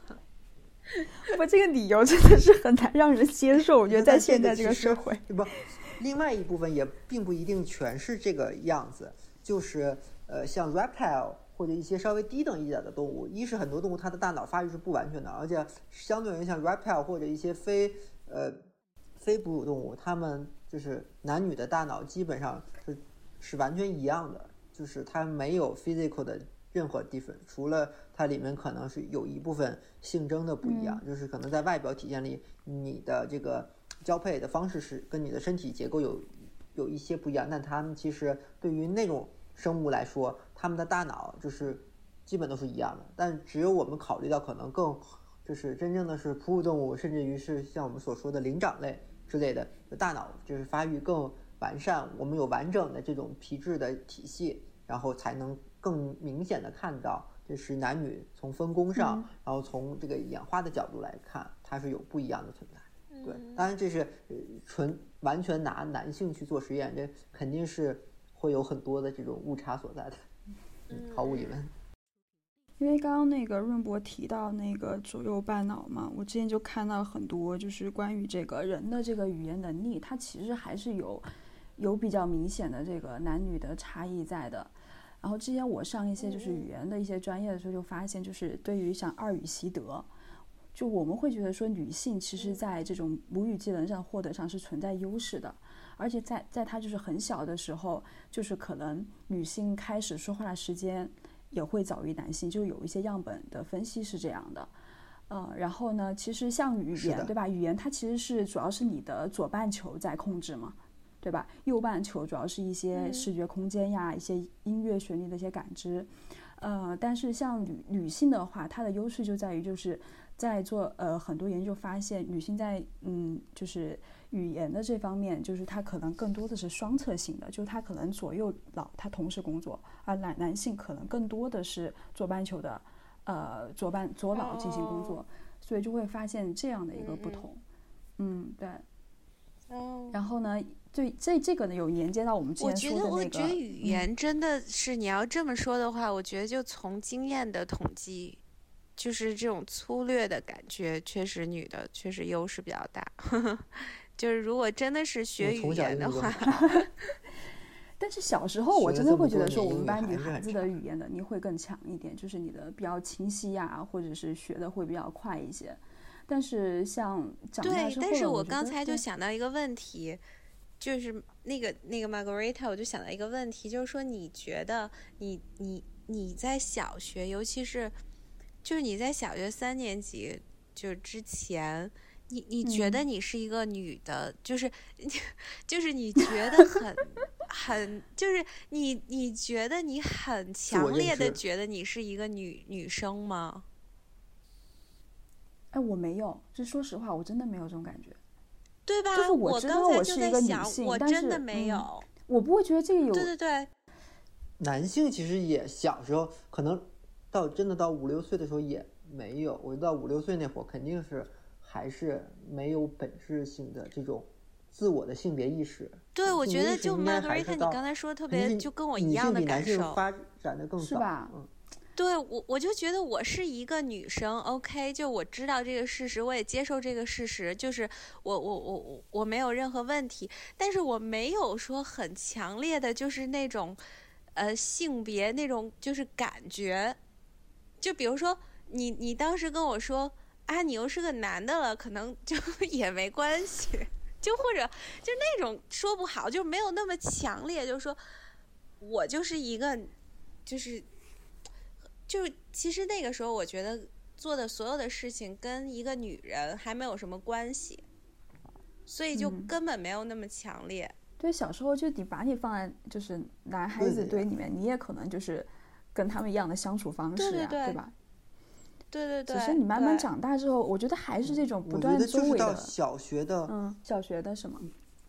我这个理由真的是很难让人接受，我觉得在现在这个社会，不，另外一部分也并不一定全是这个样子，就是呃，像 reptile 或者一些稍微低等一点的动物，一是很多动物它的大脑发育是不完全的，而且相对而言像 reptile 或者一些非呃非哺乳动物，它们就是男女的大脑基本上是是完全一样的，就是它没有 physical 的任何 difference，除了它里面可能是有一部分性征的不一样，就是可能在外表体现里，你的这个交配的方式是跟你的身体结构有有一些不一样，但它们其实对于那种生物来说，它们的大脑就是基本都是一样的，但只有我们考虑到可能更就是真正的是哺乳动物，甚至于是像我们所说的灵长类之类的，大脑就是发育更完善，我们有完整的这种皮质的体系，然后才能更明显的看到就是男女从分工上，然后从这个演化的角度来看，它是有不一样的存在。对，当然这是纯完全拿男性去做实验，这肯定是会有很多的这种误差所在的，毫无疑问。因为刚刚那个润博提到那个左右半脑嘛，我之前就看到很多就是关于这个人的这个语言能力，它其实还是有有比较明显的这个男女的差异在的。然后之前我上一些就是语言的一些专业的时候，就发现就是对于像二语习得，就我们会觉得说女性其实在这种母语技能上获得上是存在优势的，而且在在她就是很小的时候，就是可能女性开始说话的时间。也会早于男性，就有一些样本的分析是这样的，呃，然后呢，其实像语言，对吧？语言它其实是主要是你的左半球在控制嘛，对吧？右半球主要是一些视觉空间呀，一些音乐旋律的一些感知，呃，但是像女女性的话，它的优势就在于就是在做呃很多研究发现，女性在嗯就是。语言的这方面，就是他可能更多的是双侧性的，就是它可能左右脑它同时工作，而男男性可能更多的是左半球的，呃左半左脑进行工作，所以就会发现这样的一个不同。嗯，对。哦。然后呢，对这这个呢有连接到我们之前说的那个。我觉得，我觉得语言真的是你要这么说的话，我觉得就从经验的统计，就是这种粗略的感觉，确实女的确实优势比较大。就是如果真的是学语言的话，但是小时候我真的会觉得说，我们班女孩子的语言能力会更强一点，就是你的比较清晰呀，或者是学的会比较快一些。但是像长大之后，对，但是我刚才就想到一个问题，就是那个那个 Margarita，我就想到一个问题，就是说你觉得你你你在小学，尤其是就是你在小学三年级就之前。你你觉得你是一个女的，就是 就是你觉得很很就是你你觉得你很强烈的觉得你是一个女女生吗？哎，我没有，就说实话，我真的没有这种感觉，对吧？就是我知道我是一个女性，我真的没有，我不会觉得这个有。对对对，男性其实也小时候可能到真的到五六岁的时候也没有，我到五六岁那会儿肯定是。还是没有本质性的这种自我的性别意识。对，我觉得就 Margaret，你刚才说的特别，就跟我一样的感受。发展的更是吧？嗯，对我我就觉得我是一个女生，OK，就我知道这个事实，我也接受这个事实，就是我我我我我没有任何问题，但是我没有说很强烈的就是那种呃性别那种就是感觉，就比如说你你当时跟我说。啊，你又是个男的了，可能就 也没关系，就或者就那种说不好，就没有那么强烈，就是说我就是一个，就是就其实那个时候，我觉得做的所有的事情跟一个女人还没有什么关系，所以就根本没有那么强烈。对，小时候就你把你放在就是男孩子堆里面，你也可能就是跟他们一样的相处方式呀，对吧？对对对，只是你慢慢长大之后，我觉得还是这种不断周围的。小学的，嗯，小学的什么？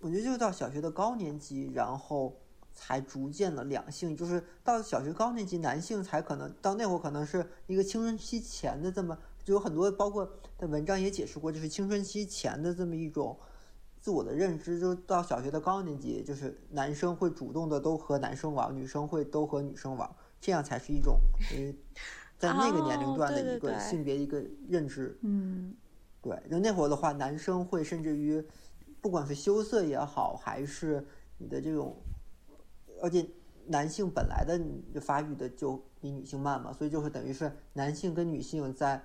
我觉得就是到小学的高年级，然后才逐渐的两性，就是到小学高年级，男性才可能到那会儿可能是一个青春期前的这么，就有很多包括的文章也解释过，就是青春期前的这么一种自我的认知，就到小学的高年级，就是男生会主动的都和男生玩，女生会都和女生玩，这样才是一种嗯。在那个年龄段的一个性别一个认知，嗯，对，就那会儿的话，男生会甚至于，不管是羞涩也好，还是你的这种，而且男性本来的发育的就比女性慢嘛，所以就是等于是男性跟女性在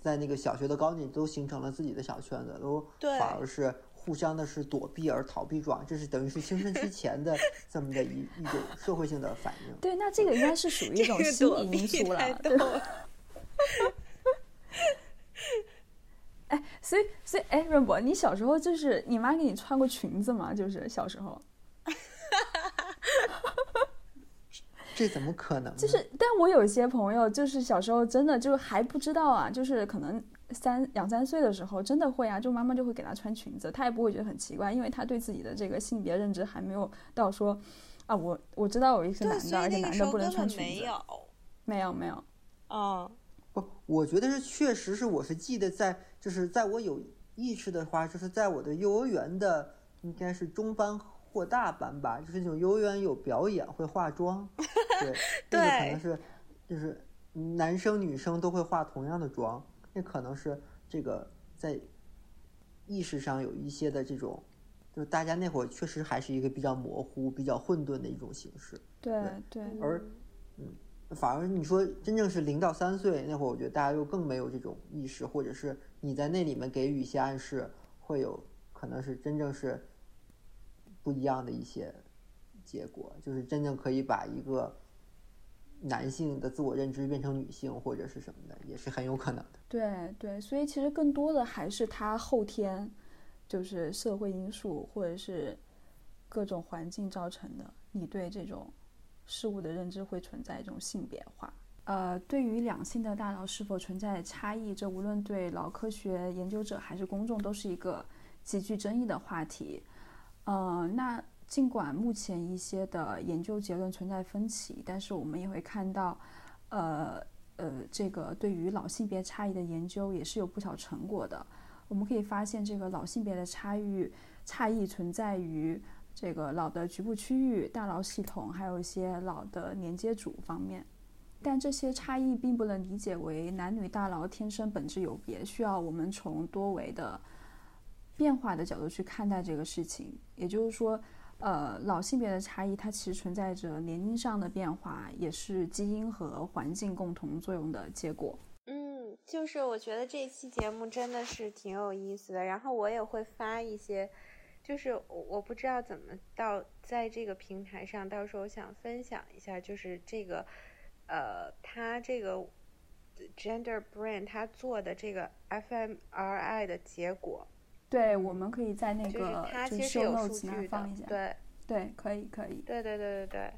在那个小学的高年级都形成了自己的小圈子，都对。反而是互相的是躲避而逃避状，这是等于是青春期前的 这么的一一种社会性的反应。对，那这个应该是属于一种这个心理因素太了，对 哎，所以所以哎，润博，你小时候就是你妈给你穿过裙子吗？就是小时候，这怎么可能？就是，但我有一些朋友，就是小时候真的就还不知道啊，就是可能三两三岁的时候，真的会啊，就妈妈就会给他穿裙子，他也不会觉得很奇怪，因为他对自己的这个性别认知还没有到说，啊，我我知道我是对，男的，而且男的不能穿裙子，没有。没有没有，嗯，不，我觉得是确实是，我是记得在，就是在我有意识的话，就是在我的幼儿园的应该是中班或大班吧，就是那种幼儿园有表演会化妆，对，这个可能是就是男生女生都会化同样的妆，那可能是这个在意识上有一些的这种，就是大家那会儿确实还是一个比较模糊、比较混沌的一种形式。对对，而。嗯反而你说真正是零到三岁那会儿，我觉得大家又更没有这种意识，或者是你在那里面给予一些暗示，会有可能是真正是不一样的一些结果，就是真正可以把一个男性的自我认知变成女性或者是什么的，也是很有可能的。对对，所以其实更多的还是他后天就是社会因素或者是各种环境造成的，你对这种事物的认知会存在一种性别化。呃，对于两性的大脑是否存在差异，这无论对脑科学研究者还是公众都是一个极具争议的话题。呃，那尽管目前一些的研究结论存在分歧，但是我们也会看到，呃呃，这个对于老性别差异的研究也是有不少成果的。我们可以发现，这个老性别的差异差异存在于这个脑的局部区域、大脑系统，还有一些脑的连接组方面。但这些差异并不能理解为男女大脑天生本质有别，需要我们从多维的变化的角度去看待这个事情。也就是说，呃，老性别的差异它其实存在着年龄上的变化，也是基因和环境共同作用的结果。嗯，就是我觉得这期节目真的是挺有意思的，然后我也会发一些，就是我我不知道怎么到在这个平台上，到时候想分享一下，就是这个，呃，他这个 Gender Brain 他做的这个 fMRI 的结果，对，我们可以在那个就它其实 show 有数 notes 那儿据的放一下。，对对，可以可以。对对对对对。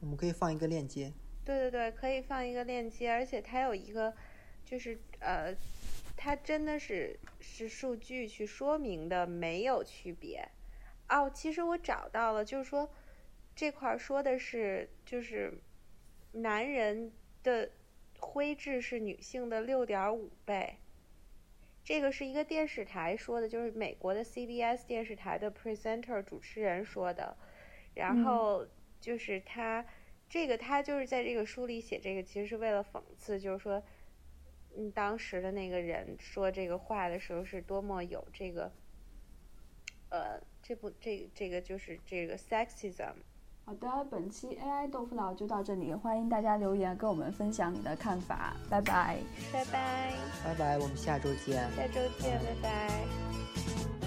我们可以放一个链接。对对对，可以放一个链接，而且它有一个，就是呃，它真的是是数据去说明的，没有区别。哦，其实我找到了，就是说这块儿说的是，就是男人的灰质是女性的六点五倍。这个是一个电视台说的，就是美国的 CBS 电视台的 presenter 主持人说的，然嗯后就是他。这个他就是在这个书里写这个，其实是为了讽刺，就是说，嗯，当时的那个人说这个话的时候是多么有这个，呃，这不这这个就是这个 sexism。好的，本期 AI 豆腐脑就到这里，欢迎大家留言跟我们分享你的看法，拜拜。拜拜，拜拜，我们下周见。下周见，拜拜。